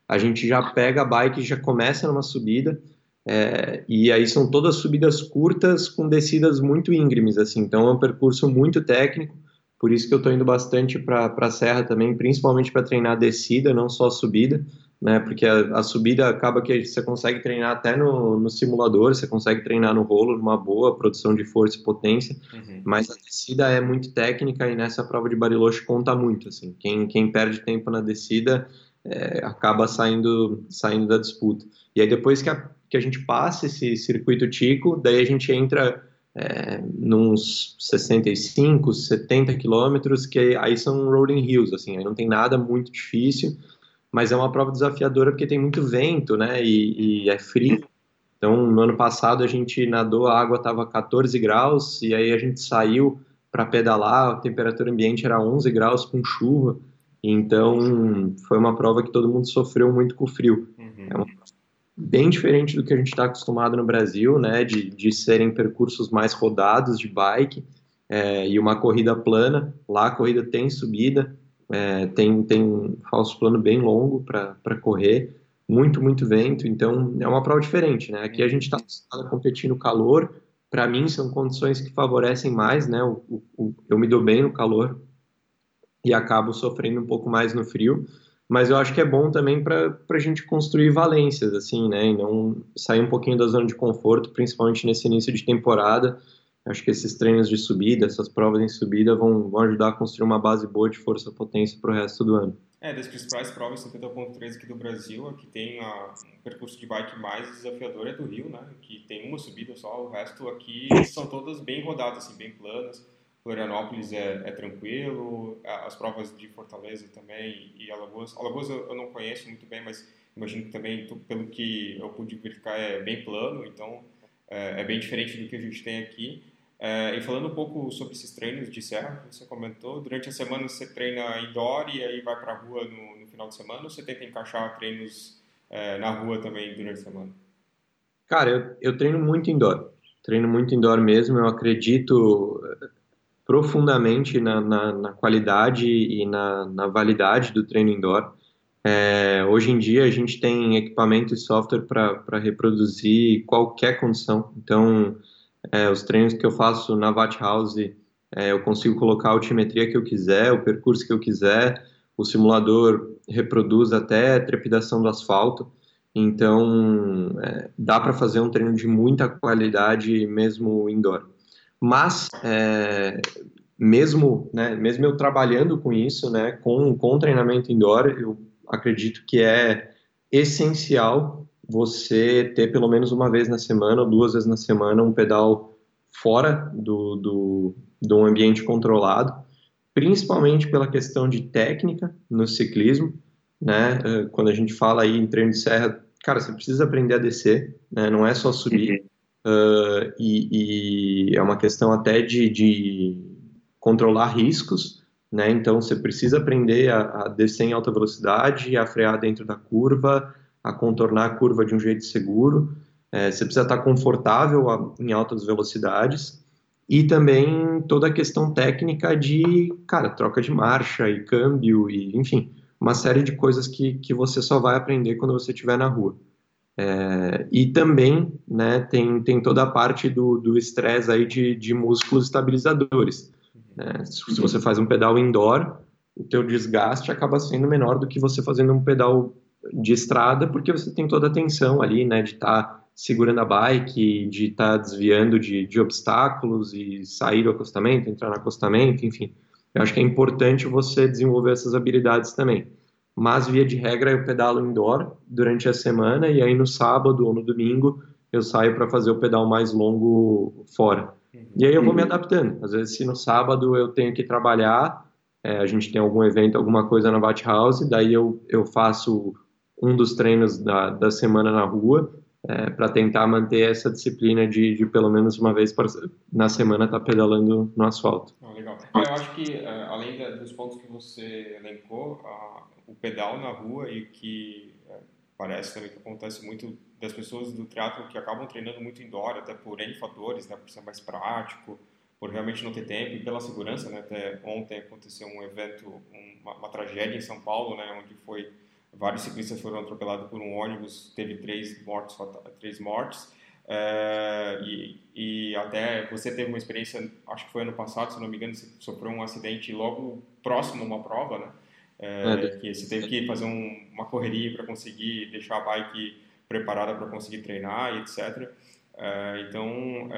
a gente já pega a bike, já começa numa subida, é, e aí são todas subidas curtas com descidas muito íngremes, assim. Então é um percurso muito técnico. Por isso que eu estou indo bastante para a serra também, principalmente para treinar descida, não só subida, né? Porque a, a, subida acaba que você consegue treinar até no, no, simulador, você consegue treinar no rolo, numa boa produção de força e potência. Uhum. Mas a descida é muito técnica e nessa prova de Bariloche conta muito, assim. Quem, quem perde tempo na descida é, acaba saindo, saindo da disputa. E aí depois que a, que a gente passa esse circuito Tico, daí a gente entra é, nos 65, 70 quilômetros, que aí são rolling hills, assim, aí não tem nada muito difícil, mas é uma prova desafiadora porque tem muito vento, né, e, e é frio. Então, no ano passado a gente nadou, a água estava 14 graus, e aí a gente saiu para pedalar, a temperatura ambiente era 11 graus com chuva, então foi uma prova que todo mundo sofreu muito com o frio. Uhum. É uma bem diferente do que a gente está acostumado no Brasil, né, de, de serem percursos mais rodados de bike é, e uma corrida plana. Lá a corrida tem subida, é, tem, tem um falso plano bem longo para correr, muito, muito vento, então é uma prova diferente, né? Aqui a gente está competir no calor, para mim são condições que favorecem mais, né? O, o, eu me dou bem no calor e acabo sofrendo um pouco mais no frio, mas eu acho que é bom também para a gente construir valências, assim, né, e não sair um pouquinho da zona de conforto, principalmente nesse início de temporada. Acho que esses treinos de subida, essas provas em subida vão, vão ajudar a construir uma base boa de força potência para o resto do ano. É, das principais provas 70.3 aqui do Brasil, a que tem a, um percurso de bike mais desafiador é do Rio, né, que tem uma subida só, o resto aqui são todas bem rodadas, assim, bem planas. Florianópolis é, é, tranquilo, as provas de Fortaleza também e Alagoas. Alagoas eu, não conheço muito bem, mas imagino que também, pelo que eu pude verificar, é bem plano, então é, é bem diferente do que a gente tem aqui. É, e falando um pouco sobre esses treinos de serra, você comentou, durante a semana você treina indoor e aí vai para a rua no, no, final de semana ou você tenta encaixar treinos é, na rua também durante a semana? Cara, eu, eu treino muito indoor, treino muito indoor mesmo, eu acredito profundamente na, na, na qualidade e na, na, validade do treino indoor. É, hoje em dia a gente tem equipamento e software para reproduzir qualquer condição. Então, é, os treinos que eu faço na VAT House, é, eu consigo colocar a altimetria que eu quiser, o percurso que eu quiser. O simulador reproduz até trepidação do asfalto. Então, é, dá para fazer um treino de muita qualidade mesmo indoor. Mas, é, mesmo, né, mesmo eu trabalhando com isso, né, com, com treinamento indoor, eu acredito que é essencial você ter pelo menos uma vez na semana ou duas vezes na semana um pedal fora do, do, do ambiente controlado, principalmente pela questão de técnica no ciclismo, né? É, quando a gente fala aí em treino de serra, cara, você precisa aprender a descer, né? Não é só subir. Uh, e, e, é uma questão até de, de, controlar riscos, né? Então você precisa aprender a, a, descer em alta velocidade, a frear dentro da curva, a contornar a curva de um jeito seguro. É, você precisa estar confortável a, em altas velocidades e também toda a questão técnica de, cara, troca de marcha e câmbio e, enfim, uma série de coisas que, que você só vai aprender quando você estiver na rua. É, e também né, tem, tem toda a parte do estresse aí de, de músculos estabilizadores. Né? Se você faz um pedal indoor, o teu desgaste acaba sendo menor do que você fazendo um pedal de estrada, porque você tem toda a tensão ali, né, de estar tá segurando a bike, de estar tá desviando de, de obstáculos e sair do acostamento, entrar no acostamento, enfim. Eu acho que é importante você desenvolver essas habilidades também mas via de regra eu pedalo indoor durante a semana e aí no sábado ou no domingo eu saio para fazer o pedal mais longo fora. E aí eu vou me adaptando. Às vezes, se no sábado eu tenho que trabalhar, é, a gente tem algum evento, alguma coisa na Bat House, daí eu, eu faço um dos treinos da, da semana na rua, é, para tentar manter essa disciplina de, de, pelo menos uma vez na semana estar tá pedalando no asfalto. Oh, legal. Eu acho que, é, além dos pontos que você elencou, o pedal na rua e que é, parece também que acontece muito das pessoas do triatlo que acabam treinando muito indoor, até por N fatores, né, por ser mais prático, por realmente não ter tempo e pela segurança, né, até ontem aconteceu um evento, uma, uma tragédia em São Paulo, né, onde foi vários ciclistas foram atropelados por um ônibus, teve três mortes, três mortes, é, e, e, até você teve uma experiência, acho que foi ano passado, se não me engano, você sofreu um acidente logo próximo a uma prova, né? É, é. que você teve que fazer um, uma correria para conseguir deixar a bike preparada para conseguir treinar e etc. É, então,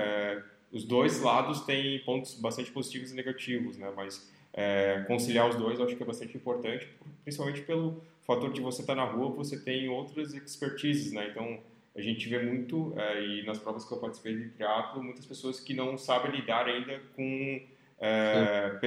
os dois lados têm pontos bastante positivos e negativos, né? Mas é, conciliar os dois eu acho que é bastante importante, principalmente pelo fator de você estar tá na rua, você tem outras expertises, né? Então, a gente vê muito, é, e nas provas que eu participei de triatlo, muitas pessoas que não sabem lidar ainda com é,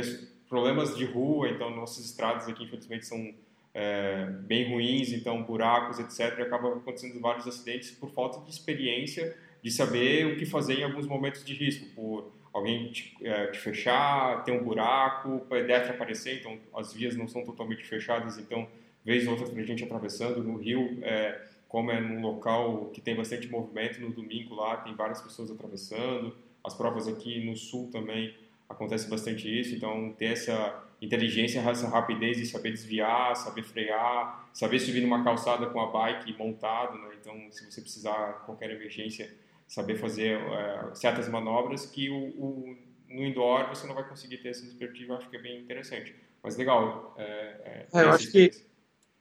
problemas de rua, então nossas estradas aqui infelizmente são é, bem ruins, então buracos, etc. E acaba acontecendo vários acidentes por falta de experiência, de saber o que fazer em alguns momentos de risco, por alguém te, é, te fechar, ter um buraco, pedestre aparecer, então as vias não são totalmente fechadas, então vez ou outra tem gente atravessando no rio, é, como é num local que tem bastante movimento, no domingo lá tem várias pessoas atravessando, as provas aqui no sul também acontece bastante isso, então ter essa inteligência, essa rapidez de saber desviar, saber frear, saber subir numa calçada com a bike montado, né? então se você precisar qualquer emergência, saber fazer é, certas manobras que o, o, no indoor você não vai conseguir ter essa expertise, eu acho que é bem interessante. Mas legal. É, é, eu acho que,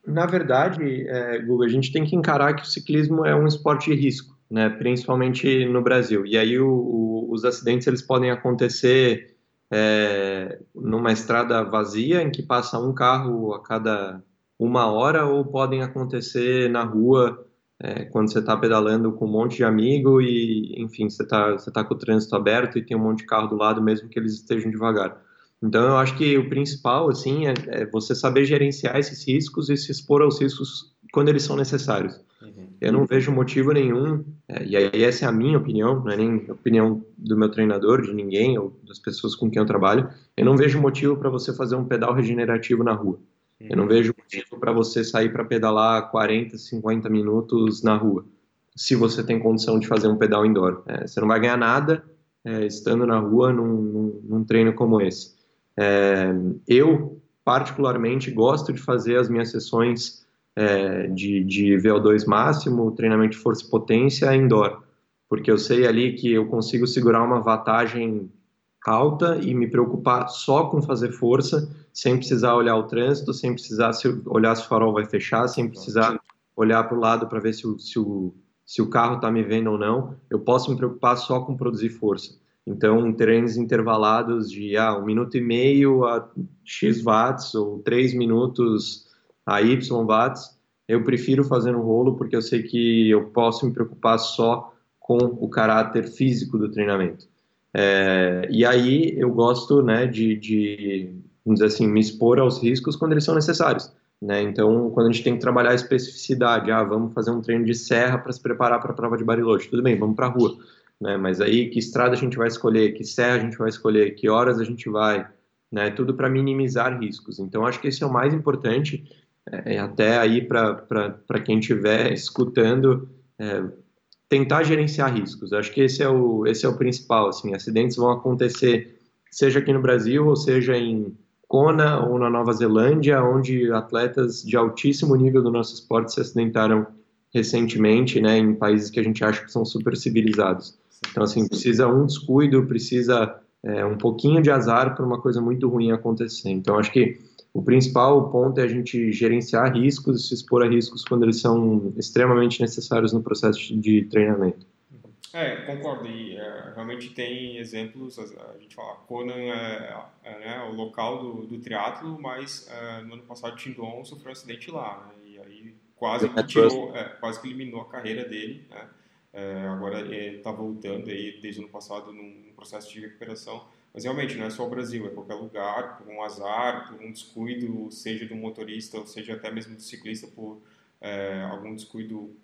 na verdade, é, Google, a gente tem que encarar que o ciclismo é um esporte de risco, né? principalmente no Brasil. E aí o, o, os acidentes eles podem acontecer numa estrada vazia em que passa um carro a cada uma hora ou podem acontecer na rua é, quando você está pedalando com um monte de amigo e, enfim, você está você tá com o trânsito aberto e tem um monte de carro do lado, mesmo que eles estejam devagar. Então, eu acho que o principal, assim, é, é você saber gerenciar esses riscos e se expor aos riscos quando eles são necessários. Uhum. Eu não vejo motivo nenhum, é, e aí essa é a minha opinião, não é nem a opinião do meu treinador, de ninguém, ou das pessoas com quem eu trabalho, eu não vejo motivo para você fazer um pedal regenerativo na rua. Uhum. Eu não vejo motivo para você sair para pedalar 40, 50 minutos na rua, se você tem condição de fazer um pedal indoor. É, você não vai ganhar nada é, estando na rua num, num, num treino como esse. É, eu, particularmente, gosto de fazer as minhas sessões é, de, de VO2 máximo, treinamento de força e potência indoor, porque eu sei ali que eu consigo segurar uma vantagem alta e me preocupar só com fazer força, sem precisar olhar o trânsito, sem precisar se, olhar se o farol vai fechar, sem precisar olhar para o lado para ver se o, se o, se o carro está me vendo ou não. Eu posso me preocupar só com produzir força. Então, treinos intervalados de ah, um minuto e meio a X watts ou três minutos a Y watts, eu prefiro fazer no rolo porque eu sei que eu posso me preocupar só com o caráter físico do treinamento. É, e aí eu gosto né, de, de, vamos dizer assim, me expor aos riscos quando eles são necessários. Né? Então, quando a gente tem que trabalhar a especificidade, ah, vamos fazer um treino de serra para se preparar para a prova de Bariloche, tudo bem, vamos para a rua. Né? Mas aí, que estrada a gente vai escolher, que serra a gente vai escolher, que horas a gente vai, né? tudo para minimizar riscos. Então, acho que esse é o mais importante é, até aí para quem estiver escutando, é, tentar gerenciar riscos. Acho que esse é o, esse é o principal. Assim, acidentes vão acontecer, seja aqui no Brasil, ou seja em Kona ou na Nova Zelândia, onde atletas de altíssimo nível do nosso esporte se acidentaram recentemente, né, em países que a gente acha que são super civilizados. Então, assim, precisa um descuido, precisa é, um pouquinho de azar para uma coisa muito ruim acontecer. Então, acho que o principal ponto é a gente gerenciar riscos e se expor a riscos quando eles são extremamente necessários no processo de treinamento. É, concordo. E é, realmente tem exemplos, a, gente fala, Conan é, é né, o local do, do triatlo, mas é, no ano passado Tindon sofreu um acidente lá, né, e aí quase que, tirou, é, quase que eliminou a carreira dele, né, é, agora está voltando aí desde o ano passado num processo de recuperação, mas realmente não é só o Brasil, é qualquer lugar, por um azar, por um descuido, seja do motorista ou seja até mesmo do ciclista por algum descuido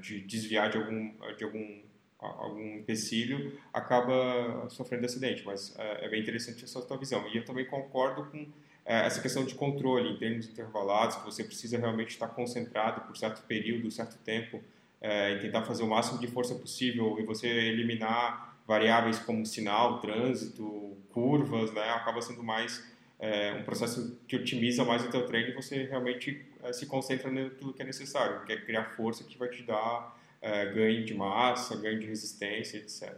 de desviar de algum, de algum, algum empecilho, acaba sofrendo acidente. Mas é, é bem interessante essa tua visão. E eu também concordo com é, essa questão de controle em termos intervalados, que você precisa realmente estar concentrado por certo período, certo tempo, é, e tentar fazer o máximo de força possível e você eliminar variáveis como sinal, trânsito, curvas, né, acaba sendo mais é, um processo que otimiza mais o teu treino e você realmente é, se concentra naquilo que é necessário, que é criar força que vai te dar é, ganho de massa, ganho de resistência, etc.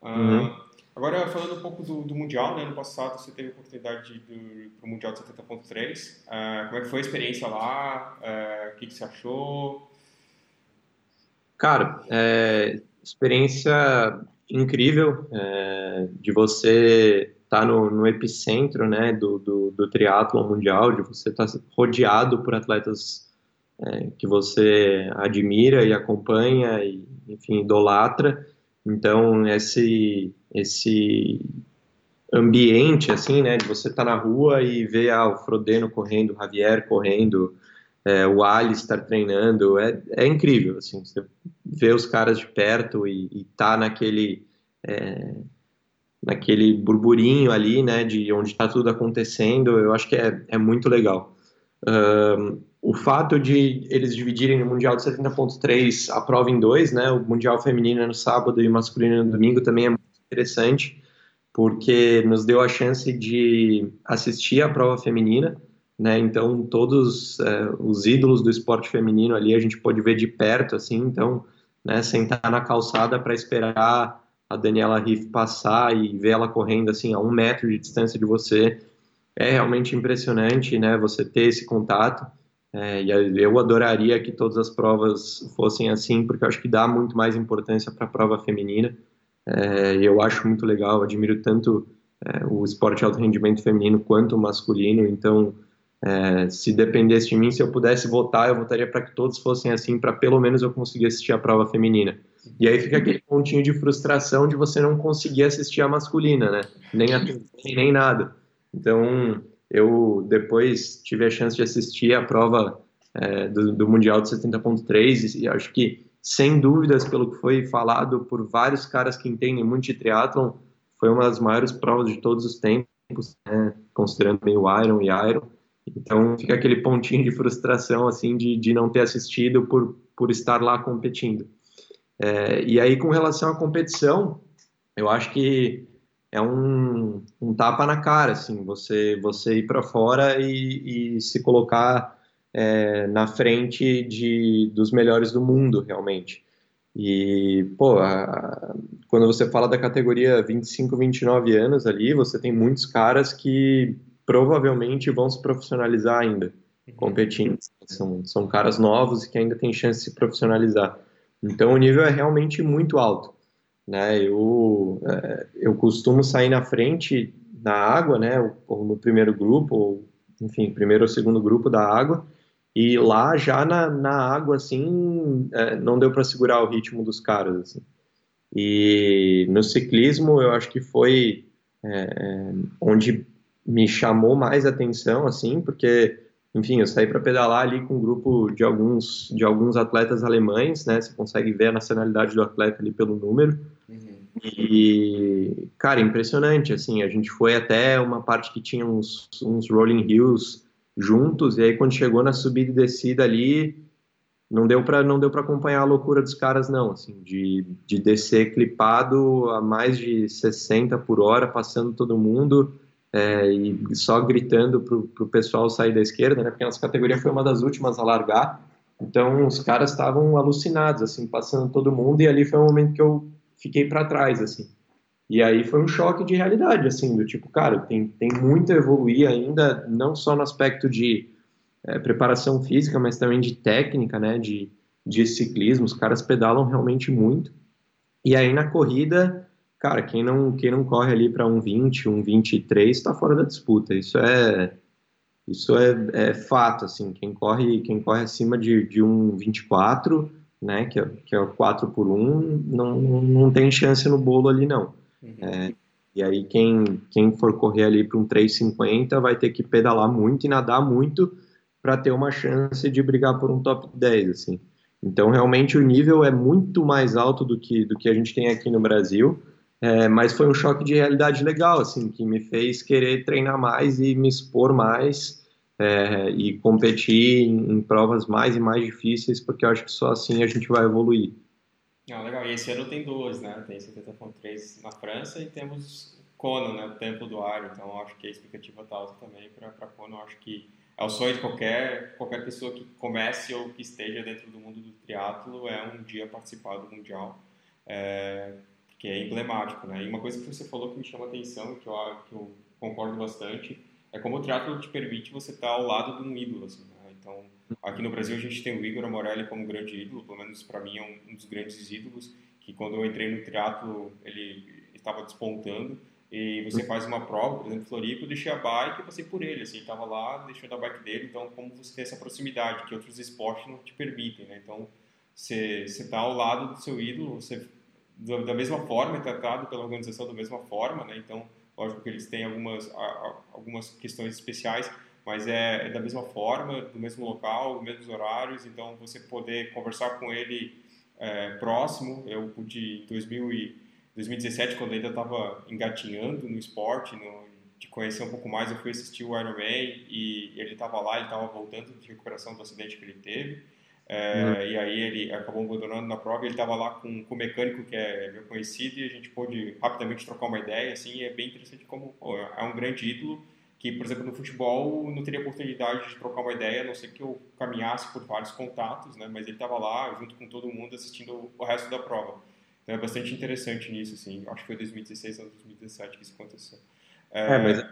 Ah, uhum. Agora, falando um pouco do, do, Mundial, né? ano passado você teve a oportunidade de para o Mundial de 70.3. Uh, como é que foi a experiência lá? Uh, o que, que você achou? Cara, é, experiência incrível é, de você estar tá no, no, epicentro né, do, do, do triatlon mundial, de você estar tá rodeado por atletas é, que você admira e acompanha e, enfim, idolatra. Então, esse esse ambiente, assim, né, de você estar tá na rua e ver ah, o Frodeno correndo, o Javier correndo, é, o Ali estar treinando, é, é incrível, assim, você vê os caras de perto e, e tá naquele, é, naquele burburinho ali, né, de onde está tudo acontecendo, eu acho que é, é muito legal. O fato de eles dividirem o Mundial de 70.3 a prova em dois, né, o Mundial feminino no sábado e o masculino no domingo também é interessante, porque nos deu a chance de assistir a prova feminina, né? Então todos é, os ídolos do esporte feminino ali a gente pode ver de perto, assim. Então, né? Sentar na calçada para esperar a Daniela Riff passar e ver ela correndo assim a um metro de distância de você é realmente impressionante, né? Você ter esse contato. É, e eu adoraria que todas as provas fossem assim, porque eu acho que dá muito mais importância para a prova feminina. É, eu acho muito legal, admiro tanto é, o esporte alto rendimento feminino quanto o masculino, então é, se dependesse de mim, se eu pudesse votar, eu votaria para que todos fossem assim, para pelo menos eu conseguir assistir a prova feminina. E aí fica aquele pontinho de frustração de você não conseguir assistir a masculina, né? Nem a nem nada. Então, eu depois tive a chance de assistir a prova é, do, do Mundial de 70.3 e acho que sem dúvidas, pelo que foi falado por vários caras que entendem muito de triatlon, foi uma das maiores provas de todos os tempos, né? considerando bem o Iron e Iron. Então fica aquele pontinho de frustração assim de, de não ter assistido por, por estar lá competindo. É, e aí com relação à competição, eu acho que é um, um tapa na cara, assim, você você ir para fora e, e se colocar é, na frente de, dos melhores do mundo, realmente. E, pô, a, quando você fala da categoria 25, 29 anos ali, você tem muitos caras que provavelmente vão se profissionalizar ainda, uhum. competindo. São, são caras novos e que ainda têm chance de se profissionalizar. Então, o nível é realmente muito alto. Né? Eu, é, eu costumo sair na frente na água, né? Ou no primeiro grupo, ou, enfim, primeiro ou segundo grupo da água, e lá já na, na água, assim, é, não deu para segurar o ritmo dos caras, assim. E no ciclismo, eu acho que foi é, onde me chamou mais atenção, assim, porque, enfim, eu saí para pedalar ali com um grupo de alguns, de alguns atletas alemães, né? Você consegue ver a nacionalidade do atleta ali pelo número. Uhum. E, cara, impressionante, assim, a gente foi até uma parte que tinha uns, uns rolling hills juntos, e aí quando chegou na subida e descida ali, não deu para não deu para acompanhar a loucura dos caras não, assim, de, de descer clipado a mais de 60 por hora, passando todo mundo é, e só gritando pro, pro pessoal sair da esquerda, né? Porque a nossa categoria foi uma das últimas a largar, então os caras estavam alucinados, assim, passando todo mundo e ali foi um momento que eu fiquei para trás, assim. E aí foi um choque de realidade, assim, do tipo, cara, tem, tem muito a evoluir ainda, não só no aspecto de é, preparação física, mas também de técnica, né, de, de ciclismo, os caras pedalam realmente muito. E aí na corrida, cara, quem não, quem não corre ali para um 20, um 23, está fora da disputa. Isso é isso é, é, fato, assim, quem corre, quem corre acima de, de um 24, né, que é, que é o 4 por 1, não, não tem chance no bolo ali, não. Uhum. É, e aí quem, quem for correr ali para um 3,50 vai ter que pedalar muito e nadar muito para ter uma chance de brigar por um top 10, assim. Então, realmente, o nível é muito mais alto do que, do que a gente tem aqui no Brasil, é, mas foi um choque de realidade legal, assim, que me fez querer treinar mais e me expor mais é, e competir em, em, provas mais e mais difíceis, porque eu acho que só assim a gente vai evoluir. Ah, legal. E esse ano tem duas, né? Tem 70.3 na França e temos Kona, né? O Templo do Ar. Então, acho que a expectativa está alta também para Kona. Eu acho que é o sonho de qualquer, qualquer pessoa que comece ou que esteja dentro do mundo do triatlo é um dia participar do Mundial, é, que é emblemático, né? E uma coisa que você falou que me chama atenção, que eu, que eu concordo bastante, é como o triatlo te permite você estar ao lado de um ídolo, assim, né? Então, aqui no Brasil a gente tem o Igor Amorelli como grande ídolo, pelo menos para mim é um, um dos grandes ídolos, que quando eu entrei no triatlo ele estava despontando, e você faz uma prova, por exemplo, Floripa, eu deixei a bike e passei por ele, assim, estava lá, deixei da bike dele, então como você tem essa proximidade que outros esportes não te permitem, né? Então, você está ao lado do seu ídolo, você da mesma forma é tratado pela organização da mesma forma, né? Então, lógico que eles têm algumas algumas questões especiais, mas é, é da mesma forma, do mesmo local, mesmos horários, então você poder conversar com ele é, próximo, eu pude em 2000 e 2017, quando ainda estava engatinhando no esporte, no, de conhecer um pouco mais, eu fui assistir o Ironman e ele estava lá, ele estava voltando de recuperação do acidente que ele teve. É, uhum. E aí ele acabou abandonando na prova. Ele estava lá com, com o mecânico que é meu conhecido e a gente pôde rapidamente trocar uma ideia. Assim, é bem interessante como pô, é um grande ídolo que, por exemplo, no futebol não teria oportunidade de trocar uma ideia, a não ser que eu caminhasse por vários contatos, né? Mas ele estava lá junto com todo mundo assistindo o resto da prova. Então é bastante interessante nisso, assim. Acho que foi 2016 ou 2017 que isso aconteceu. É, é mas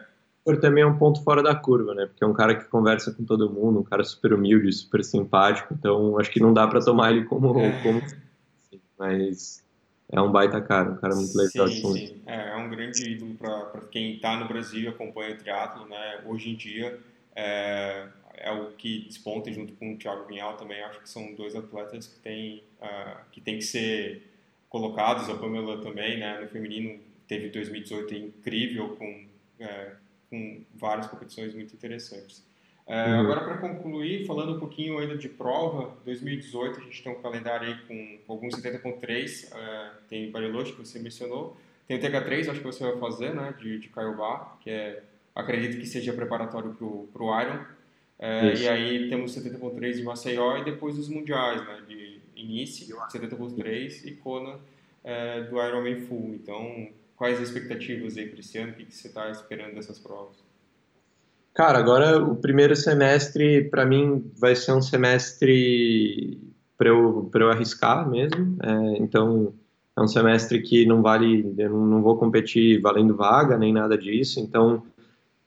por também é um ponto fora da curva, né? Porque é um cara que conversa com todo mundo, um cara super humilde, super simpático. Então acho que não dá para tomar ele como, é. como mas é um baita cara, um cara muito legal. Sim, sim. É, é, um grande ídolo para quem está no Brasil e acompanha o triatlo, né? Hoje em dia é, é o que desponta junto com o Thiago Vinhal também. Acho que são dois atletas que têm uh, que tem que ser colocados, a Pamela também, né, no feminino teve 2018 incrível com, é, com várias competições muito interessantes. É, uhum. Agora, para concluir, falando um pouquinho ainda de prova, 2018 a gente tem um calendário aí com, com alguns 70.3, é, tem Bariloche, que você mencionou, tem o TH3, acho que você vai fazer, né, de, de Caiobá, que é, acredito que seja preparatório para o Iron, é, e aí temos 70.3 de Maceió e depois os mundiais, né, de Inice, 70.3 e Kona é, do Ironman Full. Então, quais as expectativas aí para esse ano? O que você está esperando dessas provas? Cara, agora o primeiro semestre, para mim, vai ser um semestre para eu, eu arriscar mesmo. É, então, é um semestre que não vale, eu não vou competir valendo vaga nem nada disso. Então,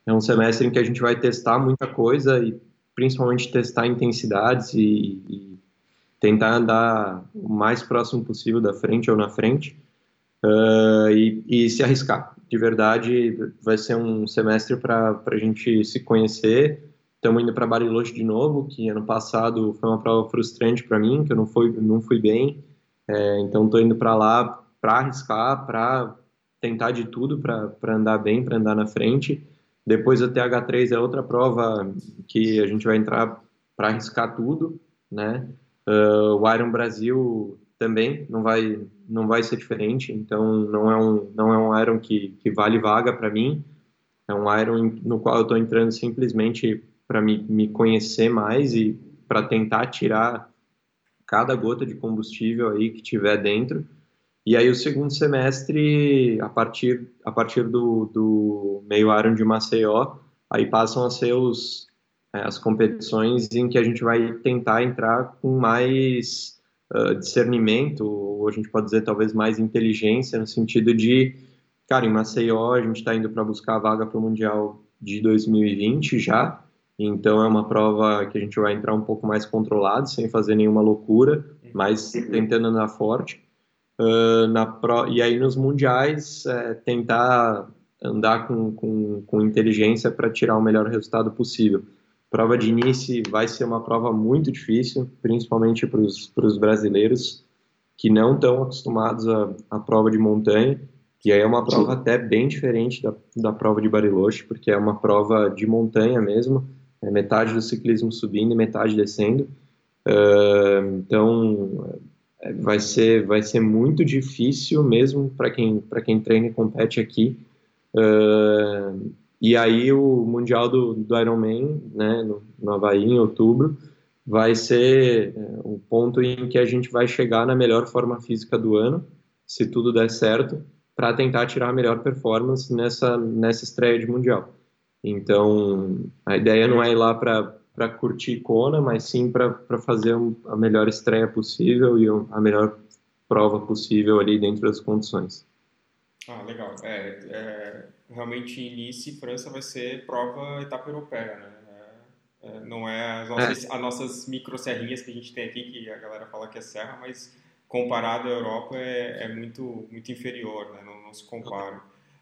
é um semestre em que a gente vai testar muita coisa e principalmente testar intensidades e, e tentar andar o mais próximo possível da frente ou na frente uh, e, e, se arriscar. De verdade, vai ser um semestre para a gente se conhecer. Estamos indo para Bariloche de novo, que ano passado foi uma prova frustrante para mim, que eu não fui, não fui bem. É, então, estou indo para lá para arriscar, para tentar de tudo para andar bem, para andar na frente. Depois a TH3 é outra prova que a gente vai entrar para arriscar tudo, né? Uh, o Iron Brasil também não vai não vai ser diferente, então não é um não é um Iron que, que vale vaga para mim, é um Iron no qual eu estou entrando simplesmente para me, me conhecer mais e para tentar tirar cada gota de combustível aí que tiver dentro. E aí o segundo semestre, a partir a partir do, do meio Iron de Maceió, aí passam a ser os é, as competições em que a gente vai tentar entrar com mais uh, discernimento, ou a gente pode dizer talvez mais inteligência, no sentido de, cara, em Maceió a gente está indo para buscar a vaga para o Mundial de 2020 já, então é uma prova que a gente vai entrar um pouco mais controlado, sem fazer nenhuma loucura, mas tentando andar forte. Uh, na pro... E aí nos mundiais, é, tentar andar com, com, com inteligência para tirar o melhor resultado possível. Prova de início vai ser uma prova muito difícil, principalmente para os brasileiros que não estão acostumados à, à prova de montanha. E aí é uma prova Sim. até bem diferente da, da prova de Bariloche, porque é uma prova de montanha mesmo, é metade do ciclismo subindo e metade descendo. Uh, então é, vai ser vai ser muito difícil mesmo para quem para quem treina e compete aqui. Uh, e aí o mundial do, do Ironman, né, no, no Havaí em outubro, vai ser o ponto em que a gente vai chegar na melhor forma física do ano, se tudo der certo, para tentar tirar a melhor performance nessa nessa estreia de mundial. Então, a ideia não é ir lá para curtir Kona, mas sim para fazer a melhor estreia possível e a melhor prova possível ali dentro das condições. Ah, legal. É, é, realmente, início França vai ser prova etapa europeia, né? É, é não é as nossas, é. as nossas micro serrinhas que a gente tem aqui, que a galera fala que é serra, mas comparado à Europa é, é muito, muito inferior, né? Não, não se compara.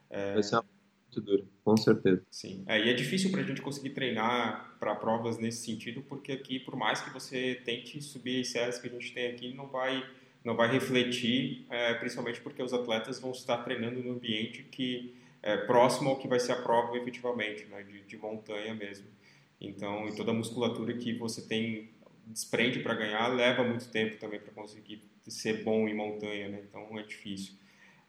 É... Vai ser muito duro, com certeza. Sim, é, e é difícil para a gente conseguir treinar para provas nesse sentido, porque aqui, por mais que você tente subir as séries que a gente tem aqui, não vai, não vai refletir, é, principalmente porque os atletas vão estar treinando no ambiente que é próximo ao que vai ser a prova efetivamente, né, de, de montanha mesmo. Então, e toda a musculatura que você tem desprende para ganhar leva muito tempo também para conseguir ser bom em montanha, né? Então é difícil.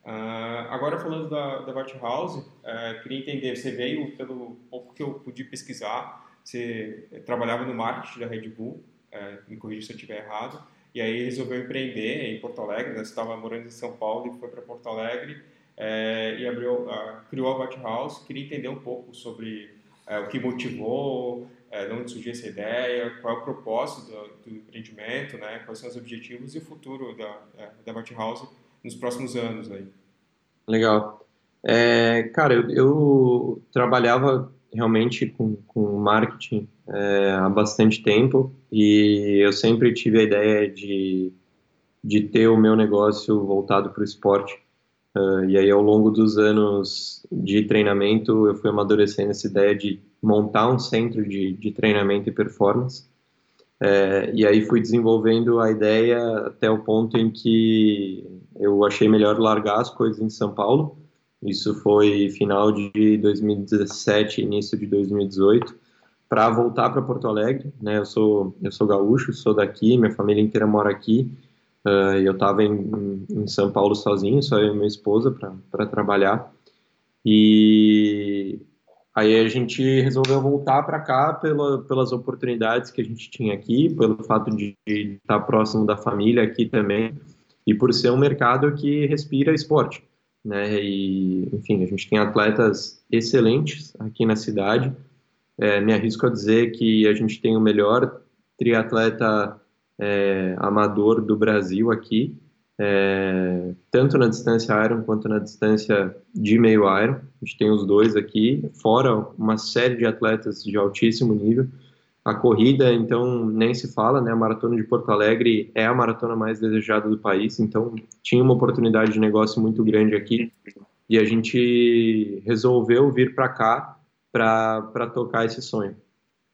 Uh, agora falando da, da House, uh, queria entender, você veio pelo pouco que eu pude pesquisar, você trabalhava no marketing da Red Bull, uh, me corrija se eu estiver errado, e aí resolveu empreender em Porto Alegre, né? estava morando em São Paulo e foi para Porto Alegre e abriu, criou a White House. Queria entender um pouco sobre o que motivou, de onde surgiu essa ideia, qual é o propósito do, do empreendimento, né? quais são os objetivos e o futuro da, da White House nos próximos anos aí. Legal. É, cara, eu, eu, trabalhava realmente com, com marketing é, há bastante tempo e eu sempre tive a ideia de, de ter o meu negócio voltado para o esporte. Uh, e aí, ao longo dos anos de treinamento, eu fui amadurecendo essa ideia de montar um centro de, de treinamento e performance. É, e aí fui desenvolvendo a ideia até o ponto em que eu achei melhor largar as coisas em São Paulo. Isso foi final de 2017, início de 2018, para voltar para Porto Alegre. Né? Eu sou eu sou gaúcho, sou daqui, minha família inteira mora aqui. Uh, eu estava em, em, São Paulo sozinho, só eu e minha esposa para trabalhar. E Aí a gente resolveu voltar para cá pela, pelas oportunidades que a gente tinha aqui, pelo fato de estar próximo da família aqui também, e por ser um mercado que respira esporte. Né? E, enfim, a gente tem atletas excelentes aqui na cidade. É, me arrisco a dizer que a gente tem o melhor triatleta é, amador do Brasil aqui, é, tanto na distância Iron quanto na distância de meio Iron. A gente tem os dois aqui, fora uma série de atletas de altíssimo nível. A corrida, então, nem se fala, né? A maratona de Porto Alegre é a maratona mais desejada do país, então tinha uma oportunidade de negócio muito grande aqui e a gente resolveu vir para cá para tocar esse sonho.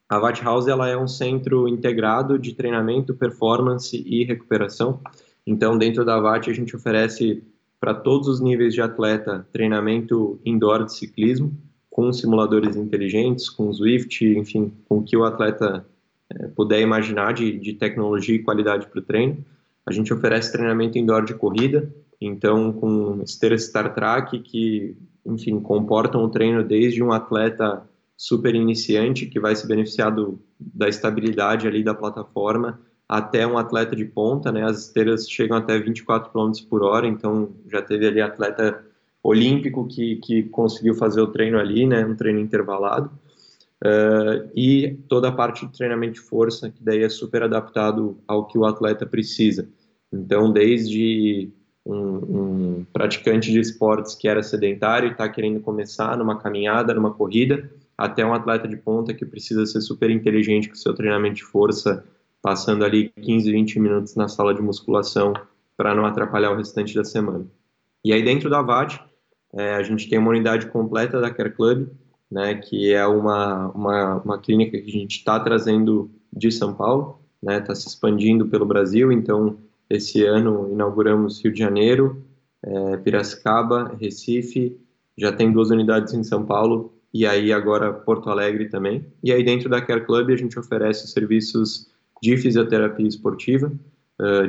A Watt House ela é um centro integrado de treinamento, performance e recuperação. Então, dentro da VAT, a gente oferece para todos os níveis de atleta treinamento indoor de ciclismo, com simuladores inteligentes, com Swift, enfim, com o que o atleta é, puder imaginar de, de tecnologia e qualidade para o treino. A gente oferece treinamento indoor de corrida, então com esteiras Star Track que, enfim, comportam o treino desde um atleta super iniciante que vai se beneficiar do, da estabilidade ali da plataforma até um atleta de ponta, né? As esteiras chegam até 24 km por hora, então já teve ali atleta olímpico que, que conseguiu fazer o treino ali, né? Um treino intervalado. Uh, e toda a parte de treinamento de força, que daí é super adaptado ao que o atleta precisa. Então, desde um, um praticante de esportes que era sedentário e está querendo começar numa caminhada, numa corrida, até um atleta de ponta que precisa ser super inteligente com seu treinamento de força, passando ali 15, 20 minutos na sala de musculação para não atrapalhar o restante da semana. E aí dentro da VAT, é, a gente tem uma unidade completa da Care Club, né, que é uma, uma, uma clínica que a gente está trazendo de São Paulo, está né, tá se expandindo pelo Brasil, então esse ano inauguramos Rio de Janeiro, é, Piracicaba, Recife, já tem duas unidades em São Paulo e aí agora Porto Alegre também. E aí dentro da Care Club a gente oferece serviços de fisioterapia esportiva,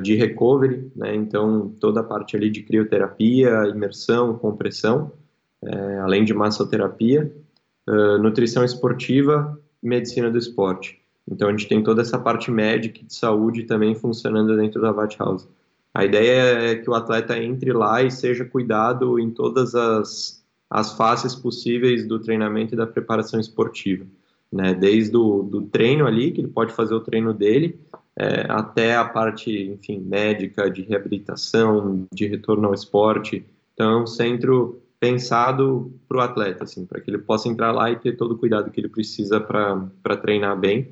de recovery, né? Então toda a parte ali de crioterapia, imersão, compressão, é, além de massoterapia, nutrição esportiva, medicina do esporte. Então a gente tem toda essa parte médica de saúde também funcionando dentro da Vat House. A ideia é que o atleta entre lá e seja cuidado em todas as, as faces possíveis do treinamento e da preparação esportiva. Né? Desde o do treino ali, que ele pode fazer o treino dele, é, até a parte, enfim, médica, de reabilitação, de retorno ao esporte. Então, é um centro pensado para o atleta, assim, para que ele possa entrar lá e ter todo o cuidado que ele precisa para treinar bem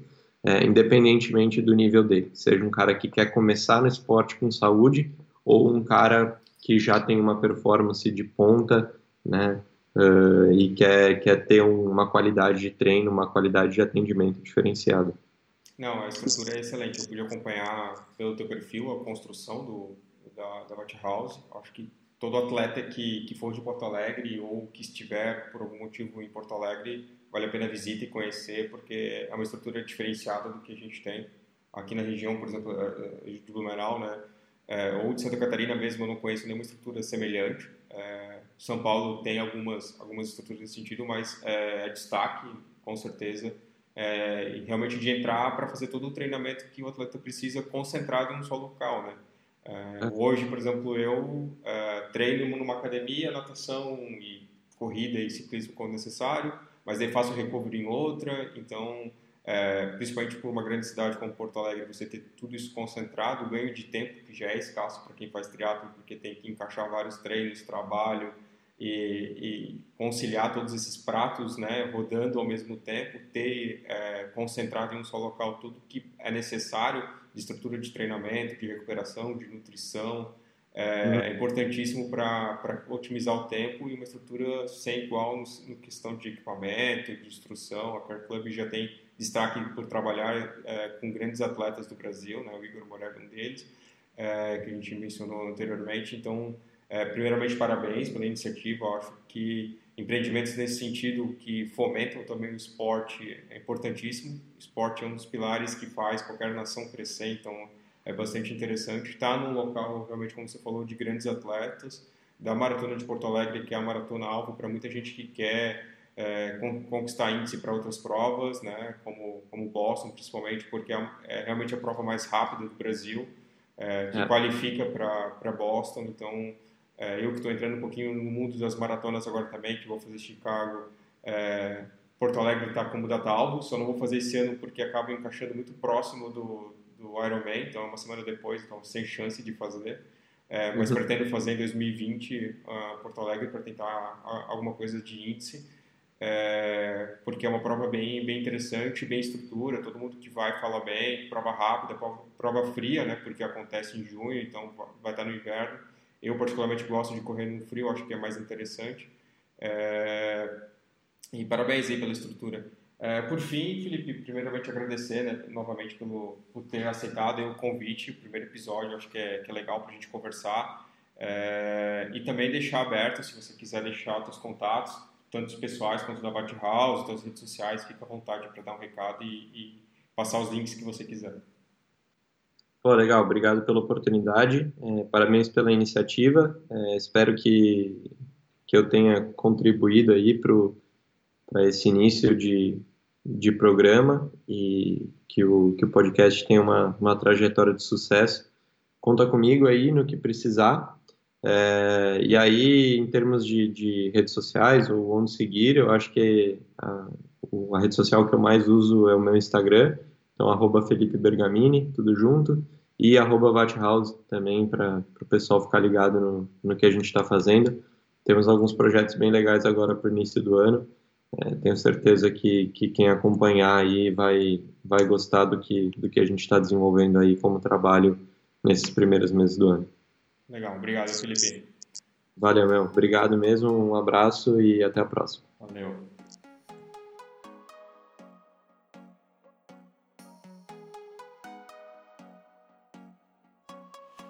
é, independentemente do nível dele. Seja um cara que quer começar no esporte com saúde ou um cara que já tem uma performance de ponta, né, uh, e quer, quer ter uma qualidade de treino, uma qualidade de atendimento diferenciada. Não, a estrutura é excelente. Eu pude acompanhar pelo teu perfil a construção do, da, da White House. Acho que todo atleta que, que for de Porto Alegre ou que estiver por algum motivo em Porto Alegre vale a pena visitar e conhecer, porque é uma estrutura diferenciada do que a gente tem aqui na região, por exemplo, é, é, de Blumenau, né? É, ou de Santa Catarina mesmo, eu não conheço nenhuma estrutura semelhante. É, São Paulo tem algumas, algumas estruturas nesse sentido, mas é, é destaque, com certeza, é, realmente de entrar para fazer todo o treinamento que o atleta precisa concentrado em um só local, né? É, hoje, por exemplo, eu treino numa academia, natação e corrida e ciclismo quando necessário, mas aí faço recovery em outra, então, é, principalmente por uma grande cidade como Porto Alegre, você ter tudo isso concentrado, o ganho de tempo, que já é escasso para quem faz triatlo, porque tem que encaixar vários treinos, trabalho e, e conciliar todos esses pratos, né, rodando ao mesmo tempo, ter é, concentrado em um só local tudo que é necessário de estrutura de treinamento, de recuperação, de nutrição, é, uhum. é importantíssimo para otimizar o tempo e uma estrutura sem igual no, questão de equipamento, de instrução. A Care Club já tem destaque por trabalhar é, com grandes atletas do Brasil, né? o Igor Moreira é um deles, é, que a gente mencionou anteriormente. Então, é, primeiramente, parabéns pela iniciativa. Eu acho que empreendimentos nesse sentido que fomentam também o esporte é importantíssimo. O esporte é um dos pilares que faz qualquer nação crescer, então é bastante interessante. Está num local, realmente, como você falou, de grandes atletas, da Maratona de Porto Alegre, que é a maratona alvo para muita gente que quer é, conquistar índice para outras provas, né, como, como Boston, principalmente, porque é, é realmente a prova mais rápida do Brasil, é, que é. qualifica para Boston. Então, é, eu que estou entrando um pouquinho no mundo das maratonas agora também, que vou fazer Chicago, é, Porto Alegre está como data alvo, só não vou fazer esse ano porque acaba encaixando muito próximo do, do Ironman, então é uma semana depois, então sem chance de fazer. É, mas uhum. pretendo fazer em 2020 uh, Porto Alegre para tentar uh, alguma coisa de índice, é, porque é uma prova bem, bem interessante, bem estrutura, todo mundo que vai fala bem, prova rápida, prova, prova fria, né, porque acontece em junho, então vai estar no inverno. Eu particularmente gosto de correr no frio, acho que é mais interessante. É, e parabéns aí pela estrutura. É, por fim, Felipe, primeiramente agradecer né, novamente pelo, por ter aceitado o convite, o primeiro episódio, acho que é, que é legal para a gente conversar. É, e também deixar aberto, se você quiser deixar os seus contatos, tanto os pessoais quanto da Bat House, das redes sociais, fica à vontade para dar um recado e, e, passar os links que você quiser. Pô, legal, obrigado pela oportunidade, é, parabéns pela iniciativa, é, espero que, que eu tenha contribuído aí para esse início de, de programa e que o, que o podcast tenha uma, uma trajetória de sucesso. Conta comigo aí no que precisar. É, e aí, em termos de, de, redes sociais ou onde seguir, eu acho que a, a, rede social que eu mais uso é o meu Instagram, então arroba Felipe Bergamini, tudo junto, e arroba Vathouse também para o pessoal ficar ligado no, no que a gente está fazendo. Temos alguns projetos bem legais agora para o início do ano, é, tenho certeza que, que quem acompanhar aí vai, vai gostar do que, do que a gente está desenvolvendo aí como trabalho nesses primeiros meses do ano. Legal, obrigado, Felipe. Valeu, meu. Obrigado mesmo, um abraço e até a próxima. Valeu.